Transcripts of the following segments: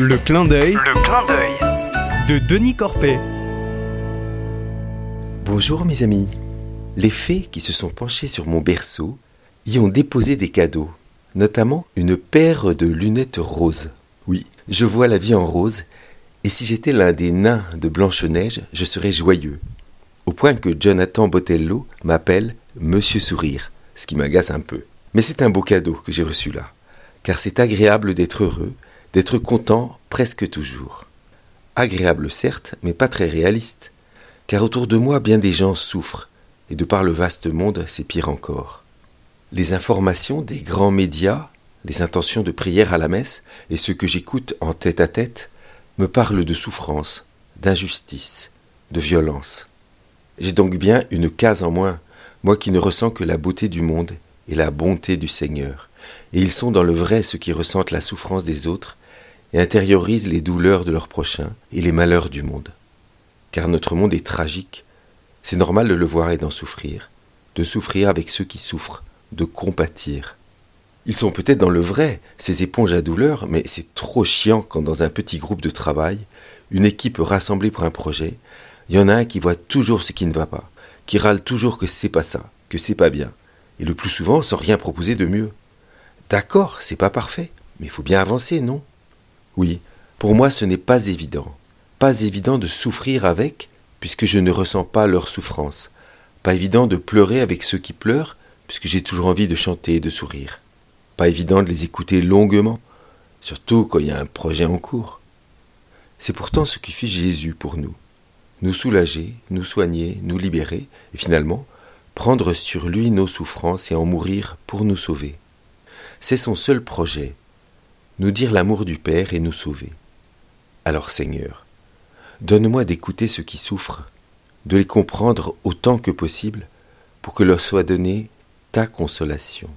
Le clin d'œil Le clin d'œil. de Denis Corpet. Bonjour mes amis. Les fées qui se sont penchées sur mon berceau y ont déposé des cadeaux, notamment une paire de lunettes roses. Oui, je vois la vie en rose, et si j'étais l'un des nains de Blanche-Neige, je serais joyeux. Au point que Jonathan Botello m'appelle Monsieur Sourire, ce qui m'agace un peu. Mais c'est un beau cadeau que j'ai reçu là, car c'est agréable d'être heureux, d'être content presque toujours. Agréable certes, mais pas très réaliste, car autour de moi bien des gens souffrent, et de par le vaste monde, c'est pire encore. Les informations des grands médias, les intentions de prière à la messe, et ce que j'écoute en tête à tête, me parlent de souffrance, d'injustice, de violence. J'ai donc bien une case en moins, moi qui ne ressens que la beauté du monde et la bonté du Seigneur. Et ils sont dans le vrai ceux qui ressentent la souffrance des autres et intériorisent les douleurs de leurs prochains et les malheurs du monde. Car notre monde est tragique, c'est normal de le voir et d'en souffrir, de souffrir avec ceux qui souffrent, de compatir. Ils sont peut-être dans le vrai, ces éponges à douleur, mais c'est trop chiant quand dans un petit groupe de travail, une équipe rassemblée pour un projet, il y en a un qui voit toujours ce qui ne va pas, qui râle toujours que c'est pas ça, que c'est pas bien, et le plus souvent sans rien proposer de mieux. D'accord, c'est pas parfait, mais il faut bien avancer, non? Oui, pour moi ce n'est pas évident. Pas évident de souffrir avec, puisque je ne ressens pas leur souffrance. Pas évident de pleurer avec ceux qui pleurent, puisque j'ai toujours envie de chanter et de sourire. Pas évident de les écouter longuement, surtout quand il y a un projet en cours. C'est pourtant ce qui fait Jésus pour nous. Nous soulager, nous soigner, nous libérer, et finalement, prendre sur lui nos souffrances et en mourir pour nous sauver. C'est son seul projet, nous dire l'amour du Père et nous sauver. Alors Seigneur, donne-moi d'écouter ceux qui souffrent, de les comprendre autant que possible, pour que leur soit donnée ta consolation.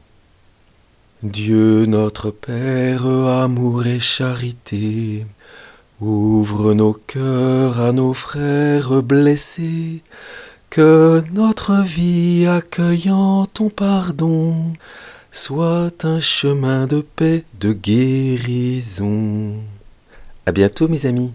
Dieu notre Père, amour et charité, ouvre nos cœurs à nos frères blessés, que notre vie accueillant ton pardon soit un chemin de paix, de guérison. À bientôt mes amis.